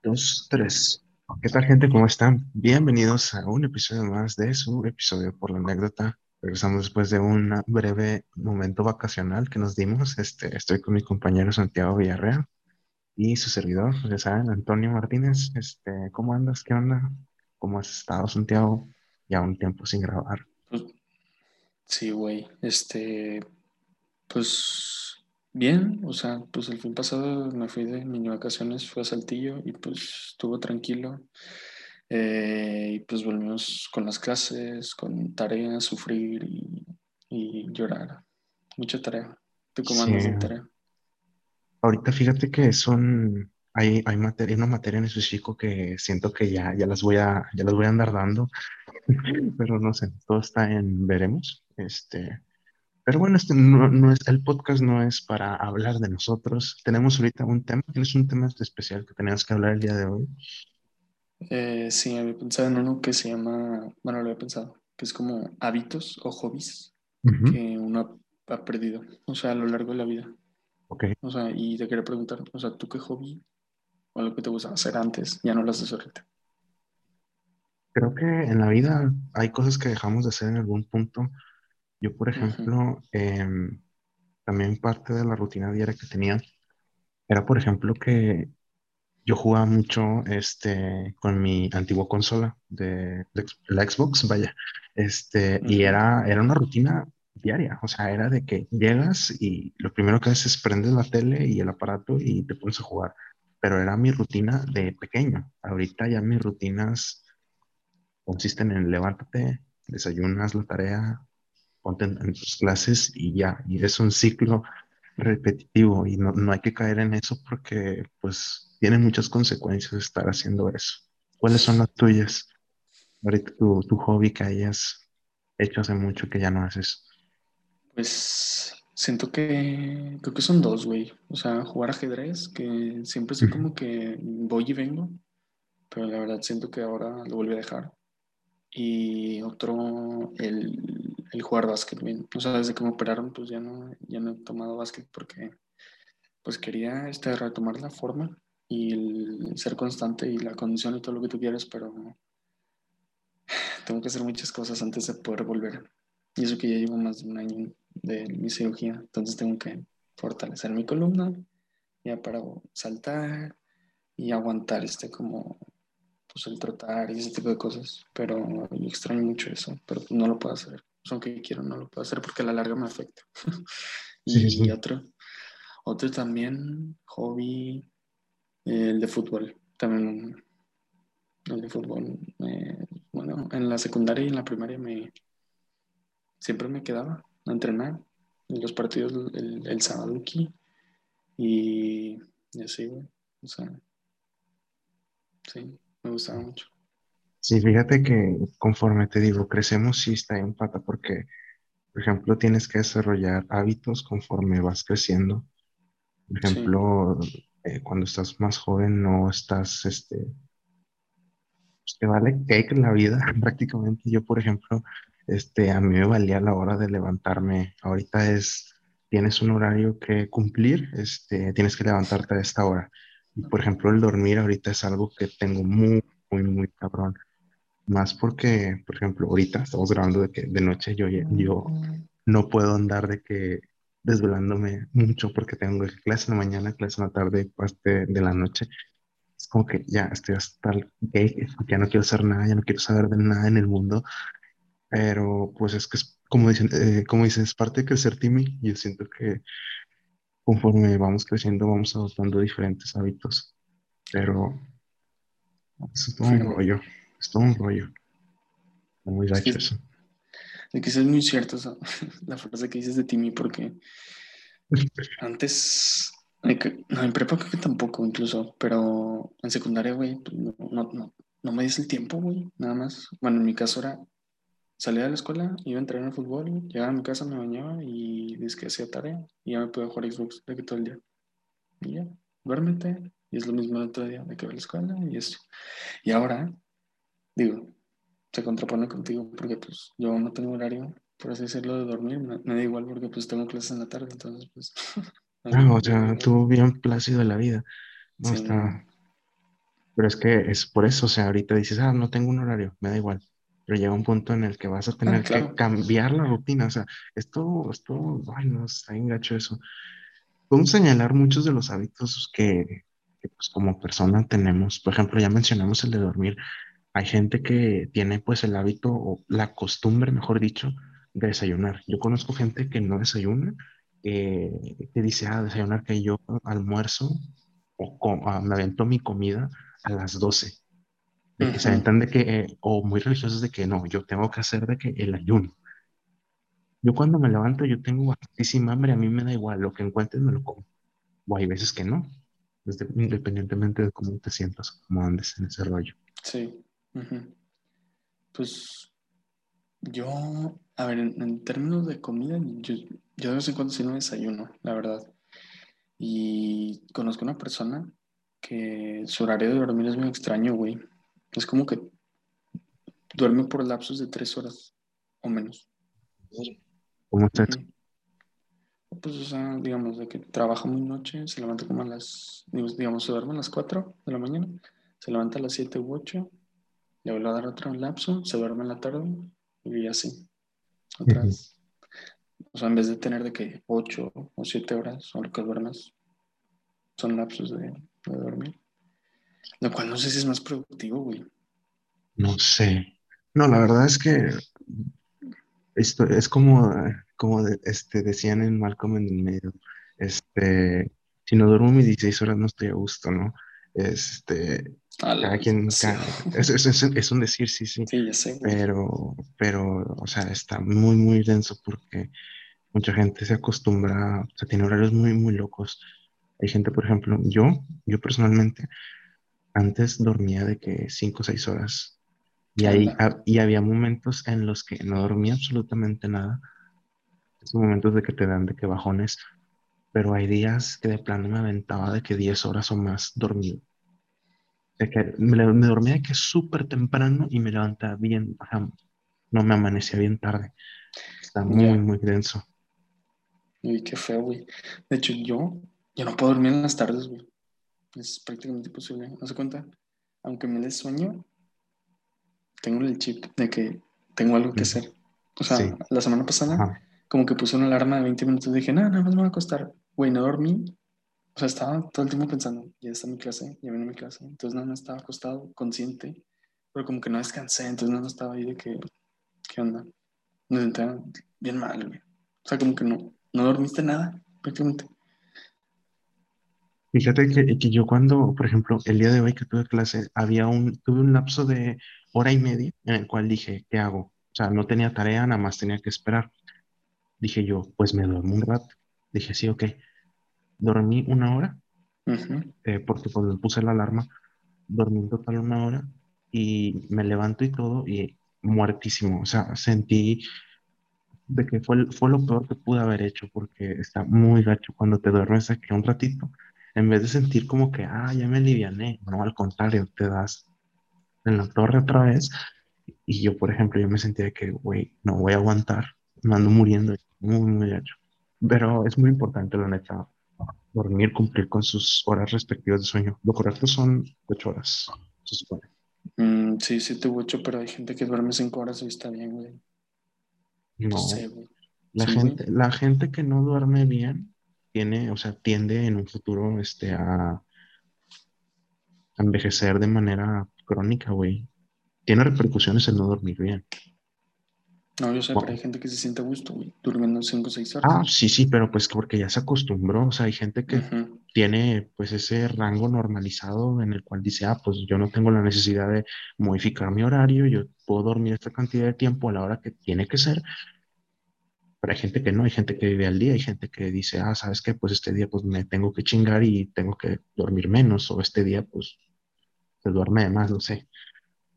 Dos, tres. ¿Qué tal, gente? ¿Cómo están? Bienvenidos a un episodio más de su episodio por la anécdota. Regresamos después de un breve momento vacacional que nos dimos. Este, estoy con mi compañero Santiago Villarreal y su servidor, ya saben, Antonio Martínez. Este, ¿cómo andas? ¿Qué onda? ¿Cómo has estado, Santiago? Ya un tiempo sin grabar. Pues, sí, güey. Este, pues Bien, o sea, pues el fin pasado me fui de mini vacaciones, fui a Saltillo y pues estuvo tranquilo. Eh, y pues volvimos con las clases, con tareas, sufrir y, llorar. Mucha tarea. ¿Tú cómo andas de tarea? Ahorita fíjate que son, hay, hay materia, una materia en específico que siento que ya, ya las voy a, ya las voy a andar dando, pero no sé, todo está en veremos. Este, pero bueno, este no, es, el podcast no es para hablar de nosotros. Tenemos ahorita un tema. ¿Tienes un tema especial que tenías que hablar el día de hoy? Eh, sí, había pensado en uno que se llama, bueno, lo había pensado, que es como hábitos o hobbies que uno ha perdido, o sea, a lo largo de la vida. Ok. O sea, y te quería preguntar, o sea, ¿tú qué hobby o lo que te gusta hacer antes ya no lo haces ahorita? Creo que en la vida hay cosas que dejamos de hacer en algún punto yo, por ejemplo, em, también parte de la rutina diaria que tenía era, por ejemplo, que yo jugaba mucho este, con mi antigua consola de, la Xbox, vaya, este, y era, era una rutina diaria, o sea, era de que llegas y lo primero que haces es prendes la tele y el aparato y te pones a jugar, pero era mi rutina de pequeño. Ahorita ya mis rutinas consisten en levántate, desayunas la tarea, en, tus clases y ya, y es un ciclo repetitivo y no, no hay que caer en eso porque pues tiene muchas consecuencias estar haciendo eso. ¿Cuáles son las tuyas? Ahorita tu, tu hobby que hayas hecho hace mucho que ya no haces. Pues siento que creo que son dos, güey. O sea, jugar ajedrez, que siempre soy como que voy y vengo, pero la verdad siento que ahora lo volví a dejar. Y otro, el el jugar básquet bien. O sea, desde que me operaron, pues ya no, ya no he tomado básquet porque pues quería este, retomar la forma y el ser constante y la condición y todo lo que tú quieras, pero tengo que hacer muchas cosas antes de poder volver. Y eso que ya llevo más de un año de mi cirugía, entonces tengo que fortalecer mi columna ya para saltar y aguantar este como pues el trotar y ese tipo de cosas, pero yo extraño mucho eso, pero no lo puedo hacer aunque quiero no lo puedo hacer porque a la larga me afecta. y otro, otro también, hobby, el de fútbol. También el de fútbol. bueno, en la secundaria y en la primaria me siempre me quedaba a entrenar en los partidos el, el sábado aquí y, y así, güey. O sea, sí, me gustaba mucho. Sí, fíjate que conforme te digo, crecemos sí está en pata porque, por ejemplo, tienes que desarrollar hábitos conforme vas creciendo. Por ejemplo, eh, cuando estás más joven no estás, este, pues, te vale cake la vida prácticamente. Yo, por ejemplo, este, a mí me valía la hora de levantarme. Ahorita es, tienes un horario que cumplir, este, tienes que levantarte a esta hora. Y, por ejemplo, el dormir ahorita es algo que tengo muy, muy, muy cabrón. Más porque, por ejemplo, ahorita estamos grabando de que de noche yo, yo no puedo andar de que desvelándome mucho porque tengo clase en la mañana, clase en la tarde, parte de la noche. Es como que ya estoy hasta el que ya no quiero hacer nada, ya no quiero saber de nada en el mundo. Pero pues es que es como dicen, eh, como dicen, es parte de crecer Timmy. Yo siento que conforme vamos creciendo vamos adoptando diferentes hábitos. Pero eso es todo un rollo. Es todo un rollo. Muy gacho eso. Es que eso es muy cierto, la frase que dices de Timmy, porque antes, no, en prepa creo que tampoco incluso, pero en secundaria, güey, pues, no, no, no, me dice el tiempo, güey, nada más. Bueno, en mi caso era, salía de la escuela, iba a entrenar al fútbol, llegaba a mi casa, me bañaba y que hacía tarea y ya me podía jugar Xbox de que todo el día. Y ya, duérmete, y es lo mismo el otro día, de que voy a la escuela y eso. Y ahora, digo, se contrapone contigo porque pues yo no tengo horario, por así decirlo, de dormir, me, da igual porque pues tengo clases en la tarde, entonces pues... no, o sea, tú bien plácido de la vida, no está... Pero es que es por eso, o sea, ahorita dices, ah, no tengo un horario, me da igual. Pero llega un punto en el que vas a Ah, tener que cambiar la rutina. O sea, esto, esto, ay, no, está bien gacho eso. Podemos señalar muchos de los hábitos que, que, pues, como persona tenemos. Por ejemplo, ya mencionamos el de dormir. Hay gente que tiene pues el hábito o la costumbre, mejor dicho, de desayunar. Yo conozco gente que no desayuna, eh, que dice, ah, desayunar que yo almuerzo o ah, me avento mi comida a las 12 de que se Ujú, aventan de que, eh, o muy religiosos de que no, yo tengo que hacer de que el ayuno. Yo cuando me levanto, yo tengo bastantísima hambre, a mí me da igual, lo que encuentres me lo como. O hay veces que no, desde- independientemente de cómo te sientas, cómo andes en ese rollo. Sí. Pues yo, a ver, en, en términos de comida, yo, yo de vez en cuando sí no desayuno, la verdad. Y conozco una persona que su horario de dormir es muy extraño, güey. Es como que duerme por lapsos de tres horas o menos. ¿Cómo estás? Ujú. Pues, o sea, digamos, de que trabaja muy noche, se levanta como a las, digamos, se duerme a las 4 de la mañana, se levanta a las 7 u 8, le vuelve a dar otro lapso, se duerme en la tarde y así, otras. O sea, en vez de tener de que 8 o 7 horas o lo que duermas, son lapsos de, de dormir. Lo cual no sé si es más productivo, güey. No sé. No, la verdad es que esto es como, como de- este, decían en Malcolm en el medio, este, si no duermo mis 16 horas no estoy a gusto, ¿no? Este, A la cada quien, sí, ca- es, es, es- es un decir, sí, sí, sí, ya sé, güey. pero, pero, o sea, está muy, muy denso porque mucha gente se acostumbra, o sea, tiene horarios muy, muy locos. Hay gente, por ejemplo, yo, yo personalmente, antes dormía de que 5 o 6 horas y, ahí, y había momentos en los que no dormía absolutamente nada. Esos momentos de que te dan de que bajones, pero hay días que de plano me aventaba de que 10 horas o más dormido. De que me, me dormía que súper temprano y me levantaba bien, ajá, no me amanecía bien tarde. Está muy, muy denso. Uy, qué feo, güey. De hecho, yo, yo no puedo dormir en las tardes, güey. Es prácticamente imposible. ¿No se cuenta? Aunque me dé sueño, tengo el chip de que tengo algo que hacer. O sea, Sí, la semana pasada, ajá. como que puse una alarma de 20 minutos. Dije, nada, nada más me voy a acostar. Güey, no dormí. O sea, estaba todo el tiempo pensando, ya está mi clase, ya viene mi clase. Entonces, nada más estaba acostado, consciente, pero como que no descansé. Entonces, nada más estaba ahí de que, ¿qué onda? Me sentía bien mal, güey. O sea, como que no, no dormiste nada, prácticamente. Fíjate que, que yo cuando, por ejemplo, el día de hoy que tuve clase, había un, tuve un lapso de hora y media en el cual dije, ¿qué hago? O sea, no tenía tarea, nada más tenía que esperar. Dije yo, pues me duermo un rato. Dije, sí, ok. Dormí una hora, Ujú. eh, porque pues puse la alarma. Dormí en total una hora y me levanto y todo y muertísimo. O sea, sentí de que fue, fue lo peor que pude haber hecho porque está muy gacho cuando te duermes aquí un ratito. En vez de sentir como que, ah, ya me aliviané, no, al contrario, te das en la torre otra vez. Y yo, por ejemplo, yo me sentía de que, güey, no voy a aguantar, me ando muriendo, muy, muy gacho. Pero es muy importante, la neta, dormir, cumplir con sus horas respectivas de sueño. Lo correcto son ocho horas, se supone. Mm, sí, sí te ocho, pero hay gente que duerme cinco horas y está bien, güey. No No, sé, güey. la Sí, güey. gente, la gente que no duerme bien tiene, o sea, tiende en un futuro, este, a, a envejecer de manera crónica, güey. Tiene repercusiones el no dormir bien. No, yo sé, pero hay gente que se siente a gusto, güey, durmiendo cinco o seis Ah, horas. sí, sí, pero pues porque ya se acostumbró, o sea, hay gente que tiene pues ese rango normalizado en el cual dice, ah, pues yo no tengo la necesidad de modificar mi horario, yo puedo dormir esta cantidad de tiempo a la hora que tiene que ser, pero hay gente que no, hay gente que vive al día, hay gente que dice, ah, ¿sabes qué? Pues este día pues me tengo que chingar y tengo que dormir menos, o este día pues se duerme más, no sé.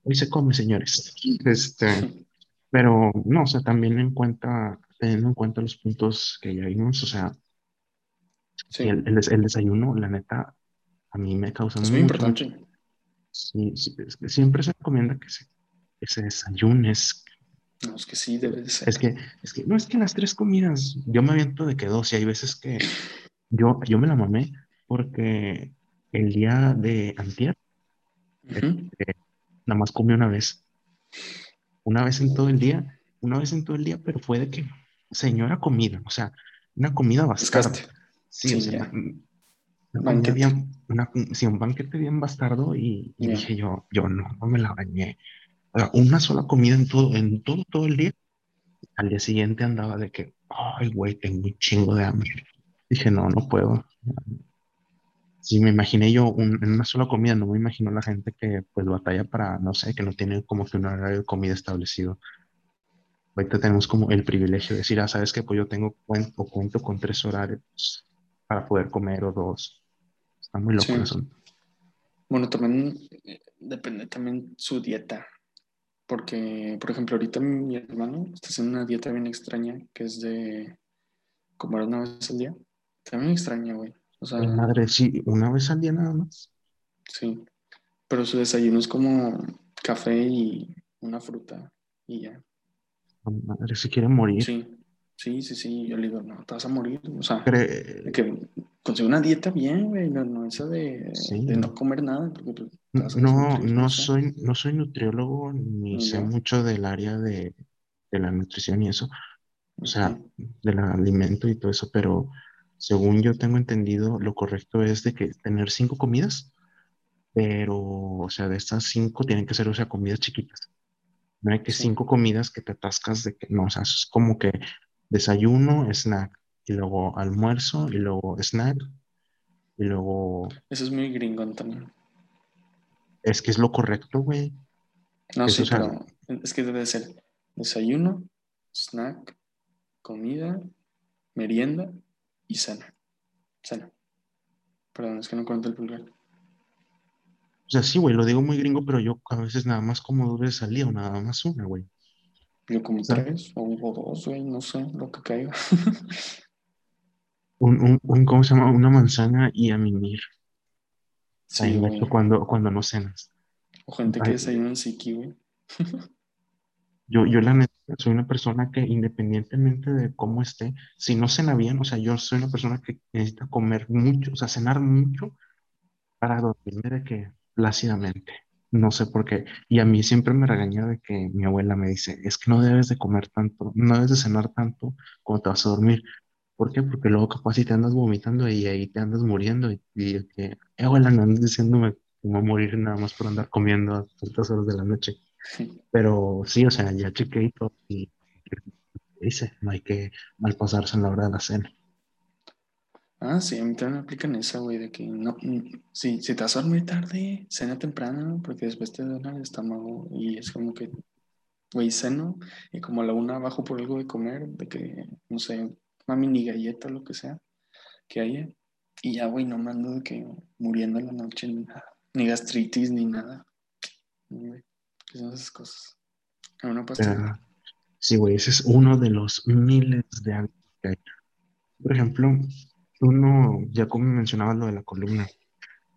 Hoy se come, señores. Este, pero no, o sea, también en cuenta, teniendo en cuenta los puntos que ya vimos, o sea, el, Sí, el, des- el desayuno, la neta, a mí me causa es muy mucho, mucho. importante. Sí, sí, es que siempre se recomienda que se, que se desayune. Es, No, es que sí, debe de es ser. que, es que, no es que las tres comidas, yo me aviento de que dos, y hay veces que yo, yo me la mamé porque el día de antier este, nada más comí una vez. Una vez en todo el día, una vez en todo el día, pero fue de que, señora comida, o sea, una comida bastardo. Sí, o sea, un banquete bien, sí, un banquete bien bastardo y, dije yo, yo no, no me la bañé. una sola comida en todo, en todo, todo el día. Al día siguiente andaba de que, ay, güey, tengo un chingo de hambre. Dije, no, no puedo. Si me imaginé yo en una sola comida, no me imagino la gente que pues batalla para, no sé, que no tiene como que un horario de comida establecido. Ahorita tenemos como el privilegio de decir, ah, sabes que pues yo tengo cuento, cuento con tres horarios para poder comer o dos. Está muy loco eso. Bueno, también eh, depende también su dieta. Porque, por ejemplo, ahorita mi hermano está haciendo una dieta bien extraña que es de comer una vez al día. También extraña, güey. O sea, madre, sí, una vez al día nada más. Sí, pero su desayuno es como café y una fruta y ya. Madre, se quiere morir. Sí, sí, sí, sí. Yo le digo, no, te vas a morir. O sea, que consigue una dieta bien, güey. No, no esa de, no comer nada. no, no soy, no soy nutriólogo ni sé mucho del área de, la nutrición y eso. O sea, del alimento y todo eso, pero según yo tengo entendido, lo correcto es de que tener cinco comidas, pero, o sea, de estas cinco tienen que ser, o sea, comidas chiquitas. No hay que cinco comidas que te atascas de que, no, o sea, es como que desayuno, snack, y luego almuerzo, y luego snack, y luego... Eso es muy gringo también. Es que es lo correcto, güey. No, sí, pero es que debe ser desayuno, snack, comida, merienda y cena. Cena. Perdón, es que no cuento el pulgar. O sea, sí, güey, lo digo muy gringo, pero yo a veces nada más como dos veces al día o nada más una, güey. Yo como tres o, dos, güey, no sé, lo que caiga. un, un, ¿cómo se llama? Una manzana y a mimir. Sí, güey. Cuando, cuando no cenas. O gente que desayuna en psiqui, güey. yo, yo la neta soy una persona que independientemente de cómo esté, si no cena bien, o sea, yo soy una persona que necesita comer mucho, o sea, cenar mucho para dormirme de que plácidamente. No sé por qué. Y a mí siempre me regaña de que mi abuela me dice, es que no debes de comer tanto, no debes de cenar tanto cuando te vas a dormir. ¿Por qué? Porque luego capaz si te andas vomitando y ahí te andas muriendo y, que, eh, abuela, no andes diciéndome cómo morir nada más por andar comiendo a tantas horas de la noche. Pero sí, o sea, ya chequeé y todo y dice, no hay que malpasarse en la hora de la cena. Ah, sí, a mí también me aplican esa, güey, de que no, mm, si te vas a dormir tarde, cena temprano, porque después te duele el estómago y es como que, güey, ceno y como a la una bajo por algo de comer, de que, no sé, una mini galleta o lo que sea que haya, y ya, güey, no me ando de que muriendo en la noche ni nada, ni gastritis ni nada. ¿Qué son esas cosas? Una pastilla. sí, güey, ese es uno de los miles de hábitos que hay. Por ejemplo, uno, ya como mencionabas lo de la columna,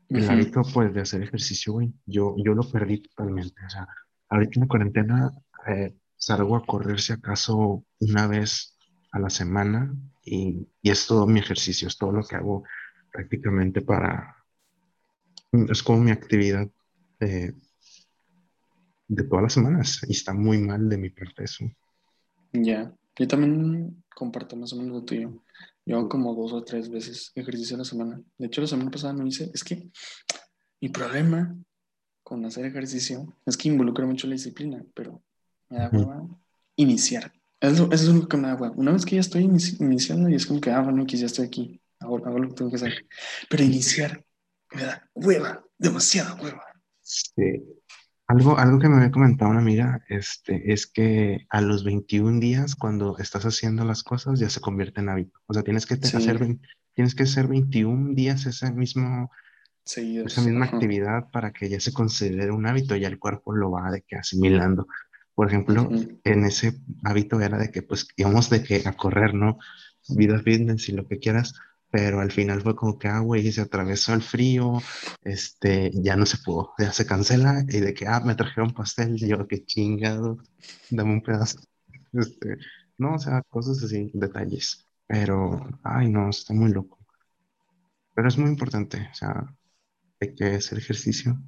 el hábito pues de hacer ejercicio, güey, yo, yo lo perdí totalmente. O sea, ahorita en la cuarentena eh, salgo a correr si acaso una vez a la semana y, es todo mi ejercicio, es todo lo que hago prácticamente para, es como mi actividad de, de todas las semanas y está muy mal de mi parte eso. Ya, yo también comparto más o menos lo tuyo. Yo hago como dos o tres veces ejercicio a la semana. De hecho, la semana pasada no hice. Es que mi problema con hacer ejercicio es que involucra mucho la disciplina, pero me da hueva iniciar. Eso, es lo que me da hueva. Una vez que ya estoy iniciando y es como que, ah, bueno, que ya estoy aquí, hago, hago lo que tengo que hacer. Pero iniciar me da hueva, demasiada hueva. Sí. Algo, algo que me había comentado una amiga este, es que a los 21 días, cuando estás haciendo las cosas, ya se convierte en hábito. O sea, tienes que, hacer, tienes que hacer 21 días ese mismo, esa misma actividad para que ya se considere un hábito, ya el cuerpo lo va de que asimilando. Por ejemplo, en ese hábito era de que pues íbamos de que a correr, ¿no? Vida fitness y lo que quieras, pero al final fue como que, ah, güey, se atravesó el frío, este, ya no se pudo, ya se cancela, y de que, ah, me trajeron pastel, y yo, qué chingado, dame un pedazo. Este, no, o sea, cosas así, detalles, pero, ay, no, está muy loco. Pero es muy importante, o sea, hay que hacer ejercicio.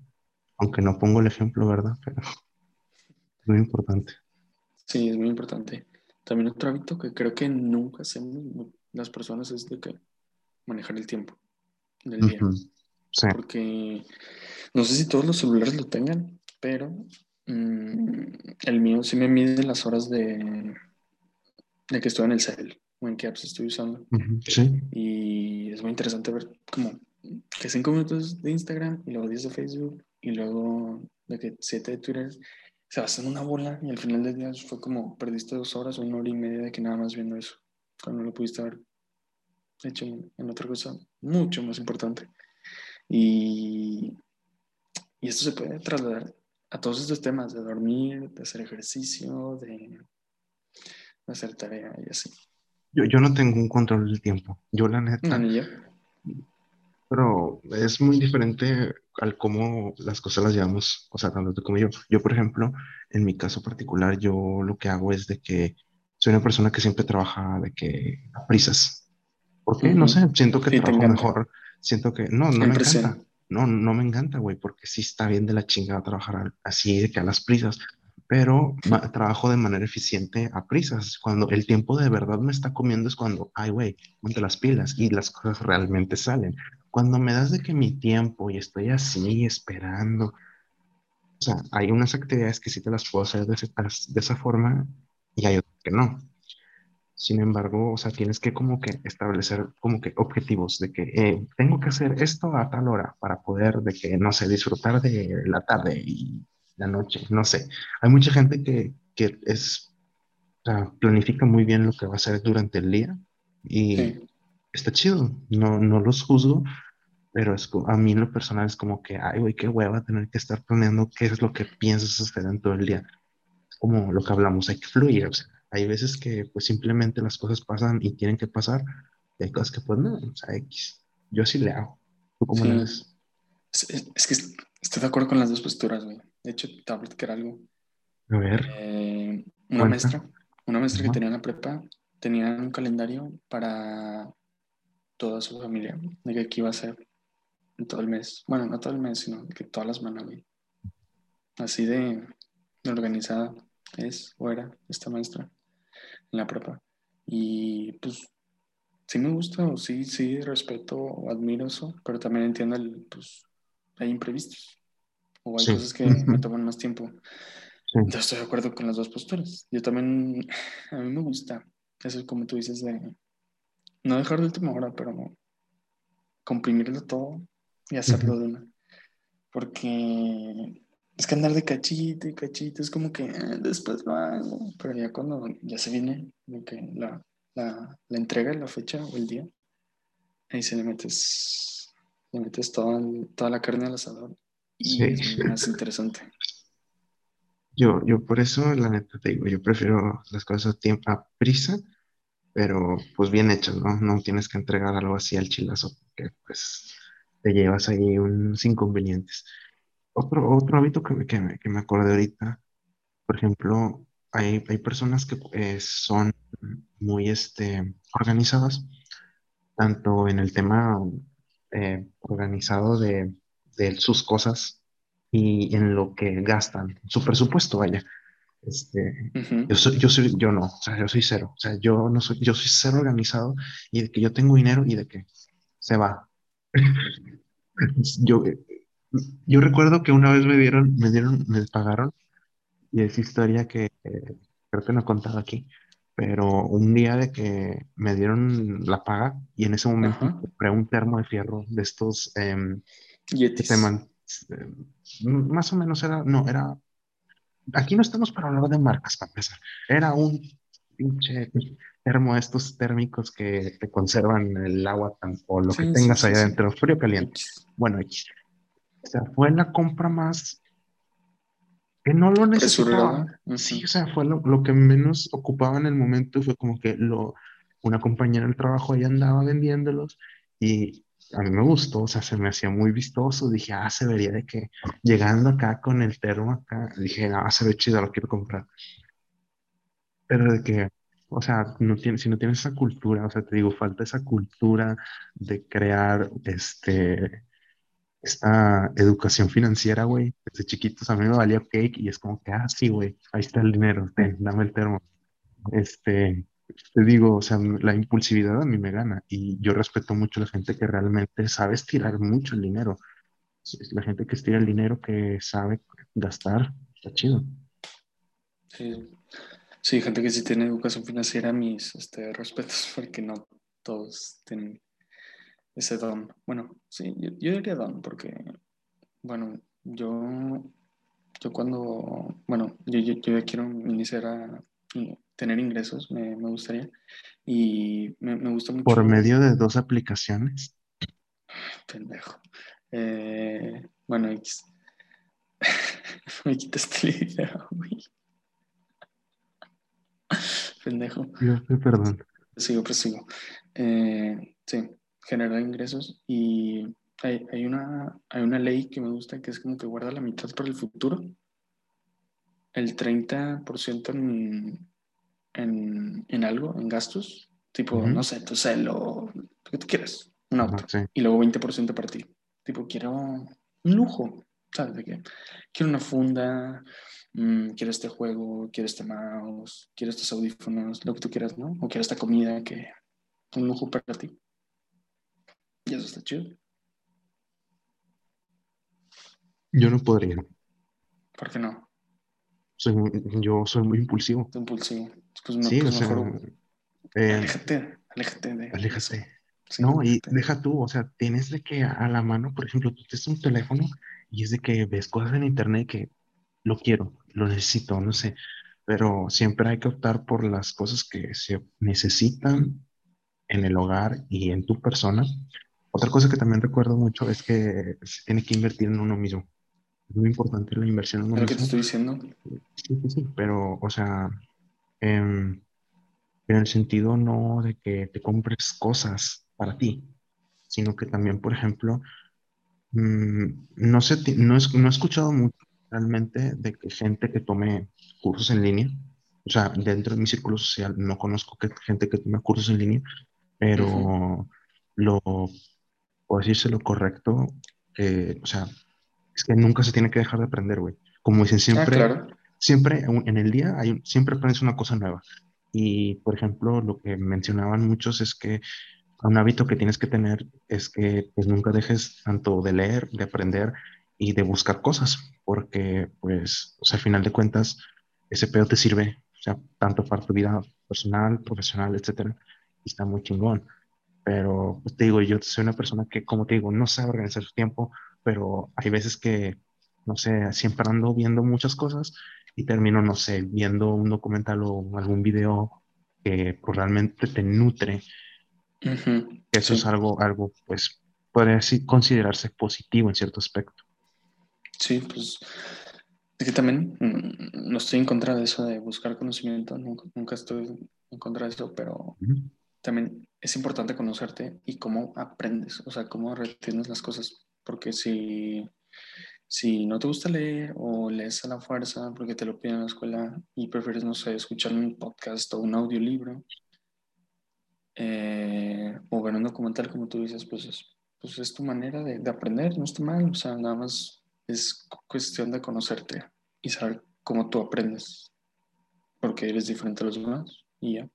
Aunque no pongo el ejemplo, ¿verdad? Pero es muy importante. Sí, es muy importante. También otro hábito que creo que nunca hacemos las personas es de que manejar el tiempo del día. Sí. Porque no sé si todos los celulares lo tengan, pero mm, el mío sí me mide las horas de, de que estoy en el cel o en qué apps estoy usando. Sí. Y es muy interesante ver como que cinco minutos de Instagram y luego 10 de Facebook y luego de que siete de Twitter se va haciendo una bola y al final del día fue como perdiste dos horas o una hora y media de que nada más viendo eso, cuando lo pudiste haber hecho en otra cosa mucho más importante. Y, y esto se puede trasladar a todos estos temas de dormir, de hacer ejercicio, de, hacer tarea y así. Yo, yo no tengo un control del tiempo. Yo la neta. No, Pero es muy diferente al cómo las cosas las llevamos, o sea, tanto tú como yo. Yo, por ejemplo, en mi caso particular, yo lo que hago es de que soy una persona que siempre trabaja de que a prisas. ¿Por qué? No sé, siento que trabajo mejor. Siento que, no, no me encanta. No, no me encanta, güey, porque sí está bien de la chingada trabajar así, de que a las prisas pero trabajo de manera eficiente a prisas. Cuando el tiempo de verdad me está comiendo es cuando, ay, güey, ponte las pilas y las cosas realmente salen. Cuando me das de que mi tiempo y estoy así esperando, o sea, hay unas actividades que sí te las puedo hacer de, de esa forma y hay otras que no. Sin embargo, o sea, tienes que como que establecer como que objetivos de que eh, tengo que hacer esto a tal hora para poder de que, no sé, disfrutar de la tarde y la noche, no sé. Hay mucha gente que, que es, o sea, planifica muy bien lo que va a hacer durante el día y está chido, no, no los juzgo, pero es, a mí lo personal es como que, ay, güey, qué hueva tener que estar planeando qué es lo que piensas hacer en todo el día. como lo que hablamos, hay que fluir, o sea, hay veces que pues simplemente las cosas pasan y tienen que pasar, y hay cosas que pues no, o sea, X. Yo sí le hago. ¿Tú cómo le haces? Es, que estoy de acuerdo con las dos posturas, güey. De hecho, te voy a algo. A ver. Eh, una maestra, una maestra que tenía en la prepa, tenía un calendario para toda su familia, de que aquí iba a ser en todo el mes. Bueno, no todo el mes, sino que todas las semanas, güey. Así de, de organizada es o era esta maestra en la prepa. Y pues sí me gusta, o sí, sí respeto o admiro eso, pero también entiendo el, pues, hay imprevistos o hay cosas que me toman más tiempo. Yo estoy de acuerdo con las dos posturas. Yo también, a mí me gusta eso, como tú dices, de no dejar de última hora, pero comprimirlo todo y hacerlo de una. Porque es que andar de cachito y cachito es como que eh, después lo hago, pero ya cuando ya se viene que la, la, la, entrega, la fecha o el día, ahí se le metes, le metes toda, toda la carne al asador y es más interesante. Yo, yo por eso, la neta te digo, yo prefiero las cosas a, tiempo, a prisa, pero pues bien hechas, ¿no? No tienes que entregar algo así al chilazo, porque pues te llevas ahí unos inconvenientes. Otro, otro hábito que, que, me, que me acordé ahorita, por ejemplo, hay, hay personas que eh, son muy este, organizadas, tanto en el tema eh, organizado de, de, sus cosas y en lo que gastan, su presupuesto, vaya. Este, yo, soy, yo, soy, yo no, o sea, yo soy cero, o sea, yo no soy, yo soy cero organizado y de que yo tengo dinero y de que se va. yo, yo recuerdo que una vez me dieron, me dieron, me pagaron, y es historia que creo que no he contado aquí, pero un día de que me dieron la paga y en ese momento compré un termo de fierro de estos eh, más o menos era, no, era, aquí no estamos para hablar de marcas para empezar, era un pinche termo de estos térmicos que te conservan el agua o lo que tengas ahí adentro, frío caliente. Bueno, o sea, fue la compra más que no lo necesitaba. Sí, o sea, fue lo, que menos ocupaba en el momento. Fue como que lo, una compañera del trabajo ahí andaba vendiéndolos y a mí me gustó, o sea, se me hacía muy vistoso. Dije, ah, se vería de que llegando acá con el termo acá, dije, ah, se ve chido, lo quiero comprar. Pero de que, o sea, no tiene, si no tienes esa cultura, o sea, te digo, falta esa cultura de crear este esta educación financiera, güey. Desde chiquitos a mí me valía cake y es como que, ah, sí, güey, ahí está el dinero, ten, dame el termo. Este, te digo, o sea, la impulsividad a mí me gana y yo respeto mucho a la gente que realmente sabe estirar mucho el dinero. La gente que estira el dinero, que sabe gastar, está chido. Sí, sí gente que sí tiene educación financiera, mis este, respetos, porque no todos tienen ese don. Bueno, sí, yo, diría don, porque, bueno, yo, yo cuando, bueno, yo, yo, yo quiero iniciar a tener ingresos, me, me gustaría. Y me, me, gusta mucho. Por medio de dos aplicaciones. Pendejo. Eh, bueno, me quitaste la idea, güey. Pendejo. Yo perdón. Sigo, prosigo. Eh, sí, generar ingresos y hay, hay, una, hay una ley que me gusta que es como que guarda la mitad para el futuro. El 30% en, en, en algo, en gastos, tipo, no sé, tu celo, lo que tú quieras, un auto, y luego 20% para ti. Tipo, quiero un lujo, ¿sabes de qué? Quiero una funda, mm, quiero este juego, quiero este mouse, quiero estos audífonos, lo que tú quieras, ¿no? O quiero esta comida que un lujo para ti. Y eso está chido. Yo no podría. ¿Por qué no? Soy yo soy muy impulsivo. Impulsivo. Pues, sí, pues mejor, eh, aléjate, aléjate de Aléjate. no, y deja tú, o sea, tienes de que a la mano, por ejemplo, tú tienes un teléfono y es de que ves cosas en internet que lo quiero, lo necesito, no sé, pero siempre hay que optar por las cosas que se necesitan en el hogar y en tu persona. Otra cosa que también recuerdo mucho es que se tiene que invertir en uno mismo. Es muy importante la inversión en uno mismo. ¿Qué te estoy diciendo? Sí, sí, sí, pero, o sea, en el sentido no de que te compres cosas para ti, sino que también, por ejemplo, mm, no, sé, no, no he escuchado mucho realmente de que gente que tome cursos en línea, o sea, dentro de mi círculo social no conozco que, gente que tome cursos en línea, pero lo, por decirse lo correcto, o sea, es que nunca se tiene que dejar de aprender, güey. Como dicen ah, siempre, siempre en el día hay, siempre aprendes una cosa nueva. Y, por ejemplo, lo que mencionaban muchos es que un hábito que tienes que tener es que pues nunca dejes tanto de leer, de aprender y de buscar cosas, porque pues, o sea, al final de cuentas, ese pedo te sirve, o sea, tanto para tu vida personal, profesional, etcétera, y está muy chingón. Pero, pues te digo, yo soy una persona que, como te digo, no sabe organizar su tiempo, pero hay veces que, no sé, siempre ando viendo muchas cosas y termino, no sé, viendo un documental o algún video que pues, realmente te nutre. Eso es algo, algo, pues, podría considerarse positivo en cierto aspecto. Sí, pues, es que también mm, no estoy en contra de eso de buscar conocimiento, nunca, estoy en contra de eso, pero también es importante conocerte y cómo aprendes, o sea, cómo retienes las cosas, porque si si no te gusta leer o lees a la fuerza porque te lo piden en la escuela y prefieres, no sé, escuchar un podcast o un audiolibro eh, o ver un documental, como tú dices, pues es, pues es tu manera de, de, aprender, no está mal, o sea, nada más es cuestión de conocerte y saber cómo tú aprendes, porque eres diferente a los demás y ya.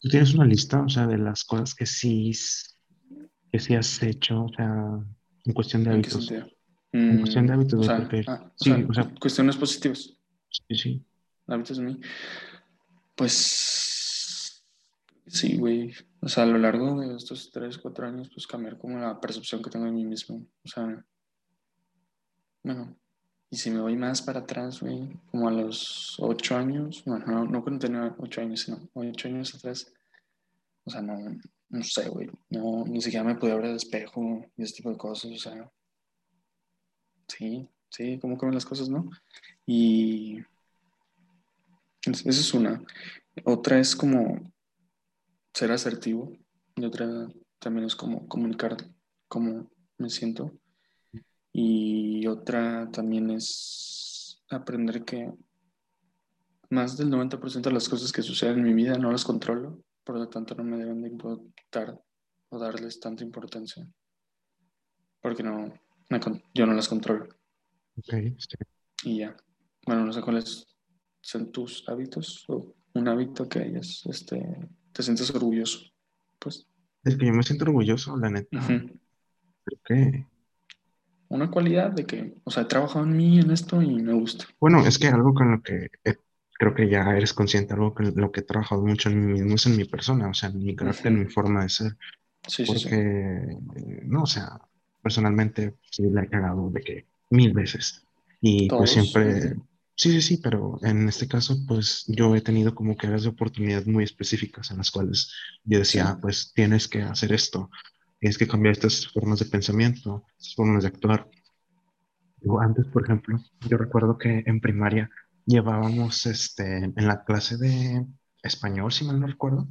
¿Tú tienes una lista, o sea, de las cosas que sí que sí has hecho, o sea, en cuestión de hábitos. En, cuestión de mm, hábitos, o sea, ah, sí, o sea, cuestiones positivas. Sí, sí. Hábitos de mí. Pues sí, güey. O sea, a lo largo de estos tres, cuatro años, pues cambiar como la percepción que tengo de mí mismo. O sea, bueno, y si me voy más para atrás, güey, como a los ocho años, bueno, no, no cuando tenía ocho años, sino ocho años atrás, o sea, no, no sé, güey, no, ni siquiera me podía ver el espejo y ese tipo de cosas, o sea, sí, sí, cómo comen las cosas, ¿no? Y esa es una. Otra es como ser asertivo y otra también es como comunicar cómo me siento. Y otra también es aprender que más del 90% de las cosas que suceden en mi vida no las controlo por lo tanto no me deben de importar o darles tanta importancia. Porque no, yo no las controlo. Ok, sí. Y ya. Bueno, no sé cuáles son tus hábitos o un hábito que hayas, este, te sientes orgulloso. Pues. Es que yo me siento orgulloso, la neta. Creo que una cualidad de que, o sea, he trabajado en mí en esto y me gusta. Bueno, es que algo con lo que creo que ya eres consciente, algo con lo que he trabajado mucho en mí mismo es en mi persona, o sea, en mi carácter, en mi forma de ser. Sí, Porque, sí, sí. no, o sea, personalmente sí la he cagado de que mil veces. Y pues siempre, sí, sí, sí, pero en este caso, pues yo he tenido como que áreas de oportunidad muy específicas en las cuales yo decía, pues tienes que hacer esto, tienes que cambiar estas formas de pensamiento, estas formas de actuar. antes, por ejemplo, yo recuerdo que en primaria llevábamos este, en la clase de español, si mal no recuerdo,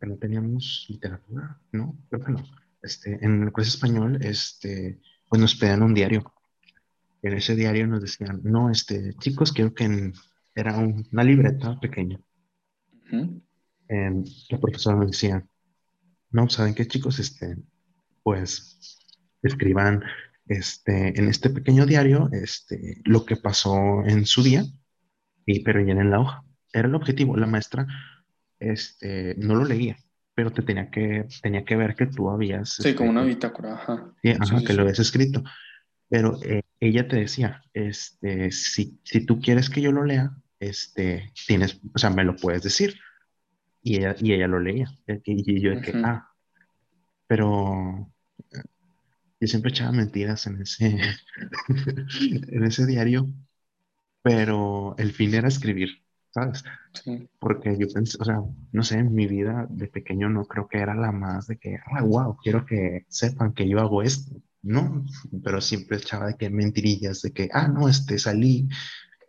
que no teníamos literatura, ¿no? Creo que no. Este, en la clase de español, este, pues nos pedían un diario. En ese diario nos decían, no, este, chicos, quiero que era una libreta pequeña. Uh el profesor nos decía, no, ¿saben qué chicos? Este, pues escriban este, en este pequeño diario este, lo que pasó en su día, y, pero llenen la hoja. Era el objetivo. La maestra este, no lo leía, pero te tenía que, tenía que ver que tú habías... Sí, como una bitácora, ajá. Sí, ajá, que lo habías escrito. Pero eh, ella te decía, este, si, si tú quieres que yo lo lea, este, tienes, o sea, me lo puedes decir. Y ella, y ella lo leía. Y yo de que, ah, pero yo siempre echaba mentiras en ese, en ese diario, pero el fin era escribir, ¿sabes? Porque yo pensé, o sea, no sé, en mi vida de pequeño no creo que era la más de que, ah, wow, quiero que sepan que yo hago esto. No, pero siempre echaba de que mentirillas, de que, ah, no, este, salí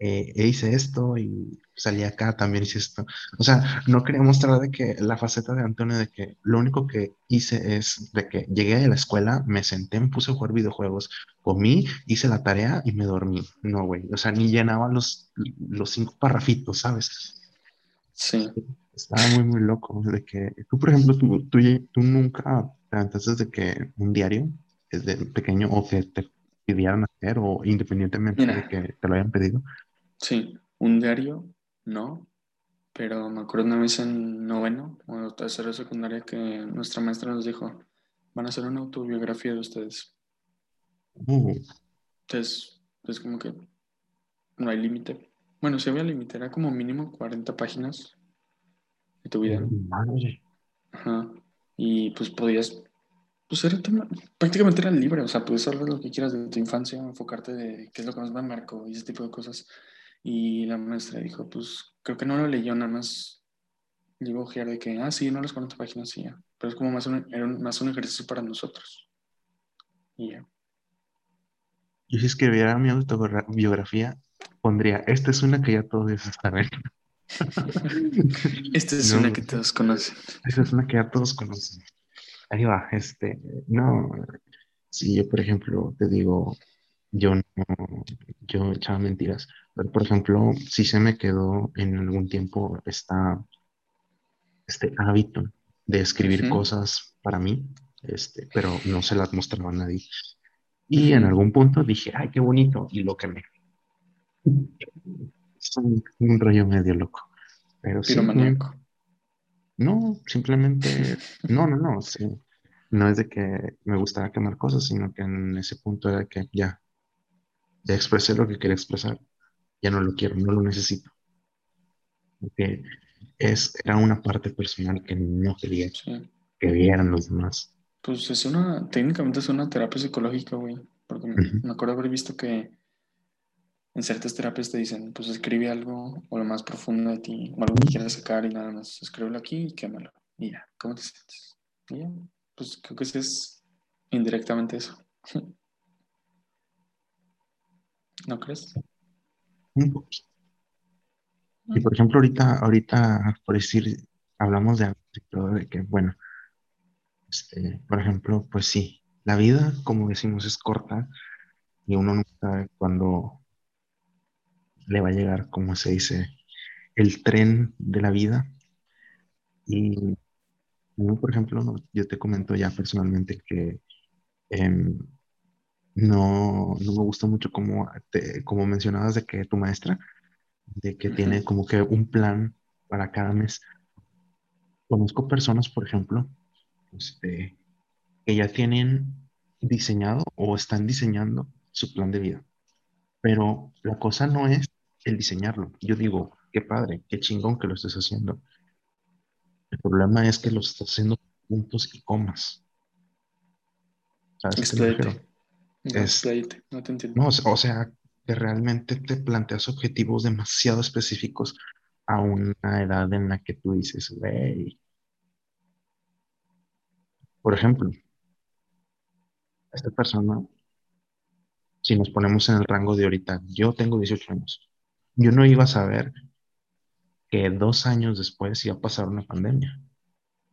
eh, e hice esto y salí acá, también hice esto. O sea, no quería mostrar de que la faceta de Antonio de que lo único que hice es de que llegué a la escuela, me senté, me puse a jugar videojuegos, comí, hice la tarea y me dormí. No, güey. O sea, ni llenaba los, los cinco parrafitos, ¿sabes? Sí. Estaba muy, muy loco. De que tú, por ejemplo, tú, tú, tú nunca te levantaste de que un diario desde pequeño o que te pidieran hacer o independientemente de que te lo hayan pedido. Sí, un diario, no, pero me acuerdo una vez en noveno o tercero secundaria que nuestra maestra nos dijo, van a hacer una autobiografía de ustedes. Uh. Entonces, es como que no hay límite. Bueno, si había límite, era como mínimo 40 páginas de tu vida. Ajá. Y pues podías, pues era prácticamente era libre, o sea, puedes hablar lo que quieras de tu infancia, enfocarte de qué es lo que más me marcó y ese tipo de cosas. Y la maestra dijo, pues creo que no lo leyó, nada más llegó a ojear de que, ah, sí, no las 40 páginas, sí, ya. Pero es como más un, era más un ejercicio para nosotros. Y ya. Yo si escribiera mi autobiografía, pondría, esta es una que ya todos saben. esta es una que todos conocen. Esta es una que ya todos conocen. Ahí va, este, no, si yo, por ejemplo, te digo, yo no, yo echaba mentiras. Pero, por ejemplo, si se me quedó en algún tiempo esta, este hábito de escribir cosas para mí, este, pero no se las mostraba a nadie. Y en algún punto dije, ay, qué bonito, y lo que me... Es un, rollo medio loco. Pero sí, no, simplemente, no, no, no, sí. No es de que me gustara quemar cosas, sino que en ese punto era que ya, ya expresé lo que quería expresar, ya no lo quiero, no lo necesito. Porque es, era una parte personal que no quería que vieran los demás. Pues es una, técnicamente es una terapia psicológica, güey. Porque me acuerdo haber visto que en ciertas terapias te dicen, pues escribe algo o lo más profundo de ti, o algo que quieras sacar y nada más, escríbelo aquí y quémalo. Y ya, ¿cómo te sientes? Y ya, pues creo que es indirectamente eso. ¿No crees? Un poquito. Y por ejemplo, ahorita, ahorita, por decir, hablamos de de que, bueno, este, por ejemplo, pues sí, la vida, como decimos, es corta y uno nunca sabe cuándo le va a llegar, como se dice, el tren de la vida. Y por ejemplo, yo te comento ya personalmente que em, no, no me gusta mucho como, como mencionabas de que tu maestra, de que tiene como que un plan para cada mes. Conozco personas, por ejemplo, este, que ya tienen diseñado o están diseñando su plan de vida. Pero la cosa no es el diseñarlo. Yo digo, qué padre, qué chingón que lo estés haciendo. El problema es que lo estás haciendo puntos y comas. ¿Sabes qué no, te entiendo. No, o sea, que realmente te planteas objetivos demasiado específicos a una edad en la que tú dices, güey. Por ejemplo, esta persona, si nos ponemos en el rango de ahorita, yo tengo 18 años, yo no iba a saber que dos años después iba a pasar una pandemia.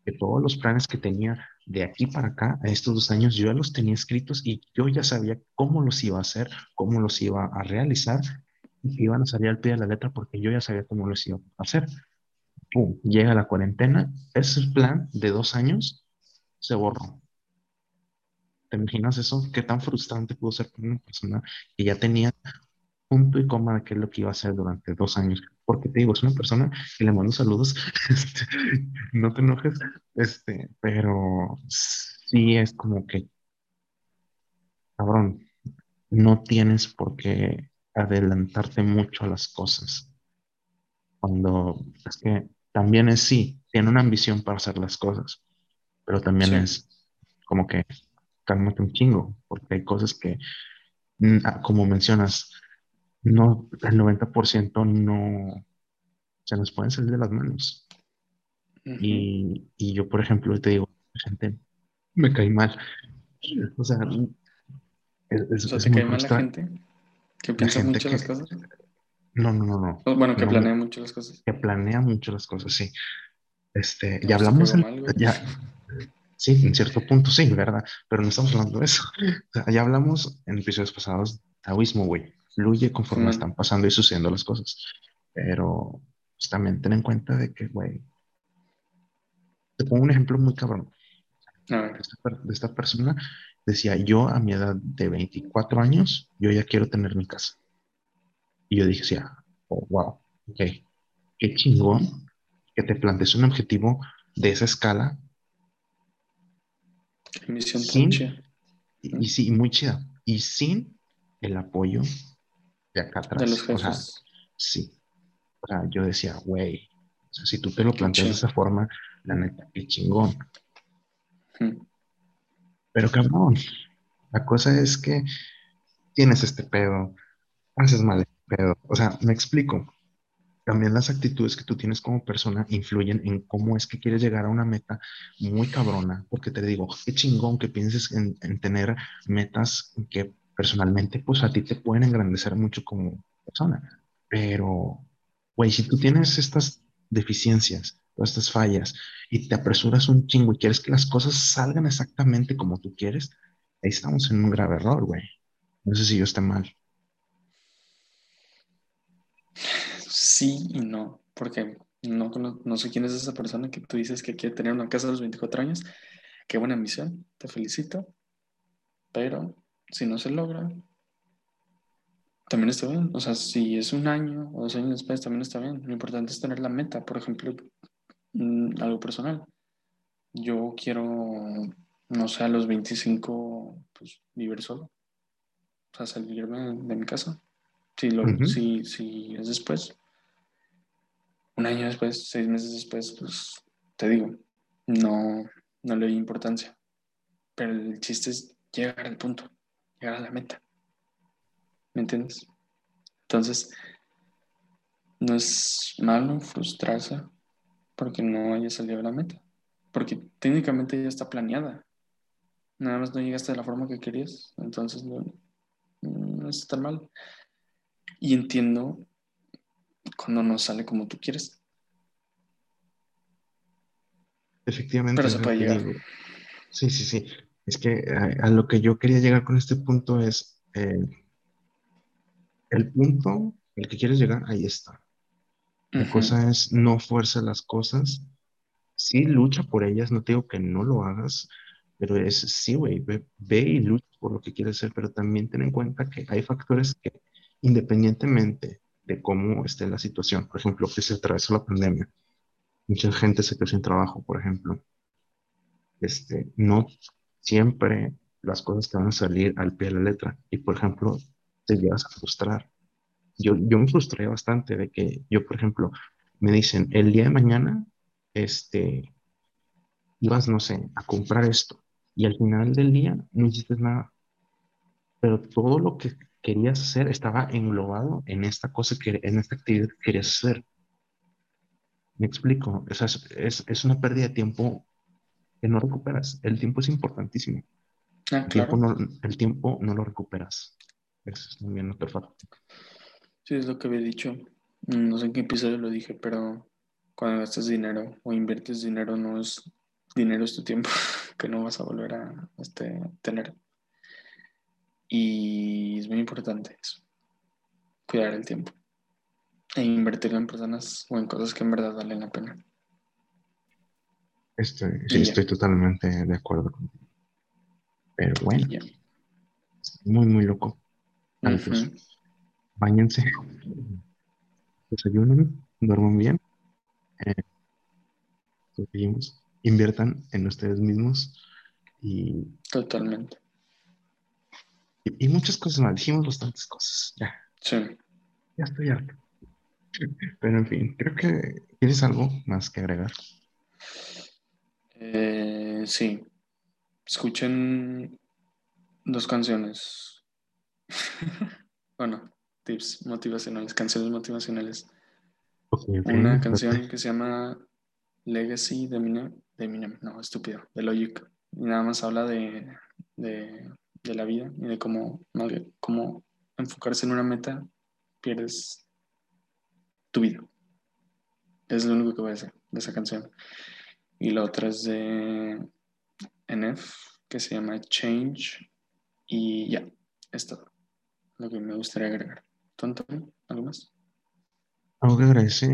Que todos los planes que tenía de aquí para acá, a estos dos años, yo ya los tenía escritos y yo ya sabía cómo los iba a hacer, cómo los iba a realizar y que iban a salir al pie de la letra porque yo ya sabía cómo los iba a hacer. Pum, llega la cuarentena, ese plan de dos años se borró. ¿Te imaginas eso? ¿Qué tan frustrante pudo ser para una persona que ya tenía punto y coma de qué es lo que iba a hacer durante dos años? Porque te digo, es una persona que le mando saludos, este, no te enojes, este, pero sí es como que, cabrón, no tienes por qué adelantarte mucho a las cosas. Cuando es que también es sí, tiene una ambición para hacer las cosas, pero también es como que cálmate un chingo, porque hay cosas que, mm, ah, como mencionas, no, el 90% no se nos pueden salir de las manos. y, y, yo, por ejemplo, te digo, gente, me cae mal. O sea, es, o ¿te cae mal la gente? ¿Que piensa mucho las cosas? No, no, no, no. Bueno, que planea mucho las cosas. Que planea mucho las cosas, sí. Este, ya hablamos, ya, sí, en cierto punto sí, ¿verdad? Pero no estamos hablando de eso. ya hablamos en episodios pasados, taoísmo, güey, fluye conforme están pasando y sucediendo las cosas. Pero pues, también ten en cuenta de que, güey, te pongo un ejemplo muy cabrón. De esta, de esta persona decía, yo a mi edad de 24 años, yo ya quiero tener mi casa. Y yo dije, sí, ah, oh, wow, ok, qué chingón que te plantees un objetivo de esa escala. Misión sin, y, sí, muy chida. Y sin el apoyo de acá atrás. De los jefes. sí. O sea, yo decía, güey, o sea, si tú te lo planteas de esa forma, la neta, qué chingón. Pero cabrón, la cosa es que tienes este pedo, haces mal este pedo. O sea, me explico. También las actitudes que tú tienes como persona influyen en cómo es que quieres llegar a una meta muy cabrona, porque te digo, qué chingón que pienses en, en tener metas que personalmente, pues a ti te pueden engrandecer mucho como persona. Pero, güey, si tú tienes estas deficiencias, todas estas fallas, y te apresuras un chingo y quieres que las cosas salgan exactamente como tú quieres, ahí estamos en un grave error, güey. No sé si yo esté mal. Sí y no, porque no, no, sé quién es esa persona que tú dices que quiere tener una casa a los 24 años. Qué buena misión, te felicito. Pero si no se logra, también está bien. O sea, si es un año o dos años después, también está bien. Lo importante es tener la meta. Por ejemplo, mm, algo personal. Yo quiero, no sé, a los 25, pues vivir solo. O sea, salirme de mi casa. Si, lo, si, si es después, un año después, seis meses después, pues te digo, no, no le doy importancia. Pero el chiste es llegar al punto, llegar a la meta. ¿Me entiendes? Entonces, no es malo frustrarse porque no haya salido de la meta. Porque técnicamente ya está planeada. Nada más no llegaste de la forma que querías. Entonces, no, no es tan mal. Y entiendo cuando no sale como tú quieres. Efectivamente. Pero se puede llegar. Sí, sí, sí. Es que a, lo que yo quería llegar con este punto es eh, el punto el que quieres llegar, ahí está. La cosa es no fuerza las cosas, sí lucha por ellas, no te digo que no lo hagas, pero es sí, güey, ve, ve y lucha por lo que quieres hacer, pero también ten en cuenta que hay factores que independientemente de cómo esté la situación, por ejemplo, que se atravesó la pandemia, mucha gente se quedó sin trabajo, por ejemplo, este, no siempre las cosas te van a salir al pie de la letra y, por ejemplo, te llegas a frustrar. Yo, yo me frustré bastante de que yo, por ejemplo, me dicen, el día de mañana, este, ibas, no sé, a comprar esto y al final del día no hiciste nada. Pero todo lo que querías hacer estaba englobado en esta cosa, que, en esta actividad que querías hacer. Me explico, o es, es, una pérdida de tiempo que no recuperas. El tiempo es importantísimo. Ah, el, tiempo no, el tiempo no lo recuperas. Eso es también otro factor. Sí, es lo que había dicho. No sé en qué episodio lo dije, pero cuando gastas dinero o inviertes dinero, no es dinero, es tu tiempo que no vas a volver a este, tener. Y es muy importante eso, cuidar el tiempo e invertirlo en personas o en cosas que en verdad valen la pena. Estoy, sí, estoy totalmente de acuerdo contigo. Pero bueno, Y ya. es muy, muy loco. Ujú. Báñense, desayunen, duerman bien, eh, inviertan en ustedes mismos y, Totalmente. y, y muchas cosas más. Dijimos bastantes cosas. Ya, Sí. ya estoy harto. Pero en fin, creo que tienes algo más que agregar. Eh, sí. Escuchen dos canciones. bueno, tips motivacionales, canciones motivacionales. Una canción que se llama Legacy de Eminem, de Eminem, no, estúpido, de Logic. Y nada más habla de, de, de la vida y de cómo, cómo enfocarse en una meta, pierdes tu vida. Es lo único que voy a decir de esa canción. Y la otra es de NF, que se llama Change. Y ya, es todo lo que me gustaría agregar. ¿Tú, Antonio? ¿Algo más? Algo que agradecer,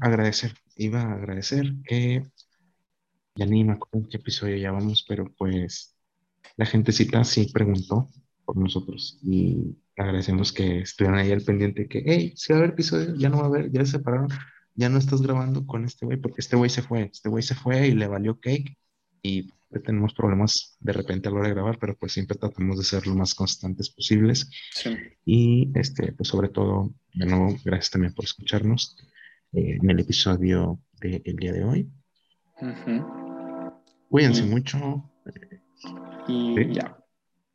agradecer, iba a agradecer que ya ni me acuerdo en qué episodio ya vamos, pero pues la gentecita sí preguntó por nosotros y agradecemos que estuvieran ahí al pendiente que, hey, si va a haber episodio, ya no va a haber, ya se separaron, ya no estás grabando con este güey porque este güey se fue, este güey se fue y le valió cake y pues, tenemos problemas de repente a la hora de grabar, pero pues siempre tratamos de ser lo más constantes posibles Sí. y este, pues sobre todo, de nuevo, gracias también por escucharnos eh, en el episodio del día de hoy. Ujú. Cuídense Y- mucho. Y Sí. ya.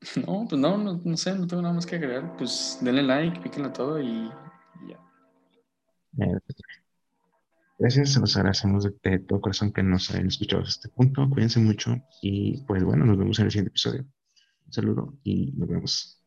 No, pues no, no, no sé, no tengo nada más que agregar. Pues denle like, píquenlo todo y, y ya. eh, gracias, se los agradecemos de, todo corazón que nos hayan escuchado hasta este punto. Cuídense mucho y pues bueno, nos vemos en el siguiente episodio. Un saludo y nos vemos.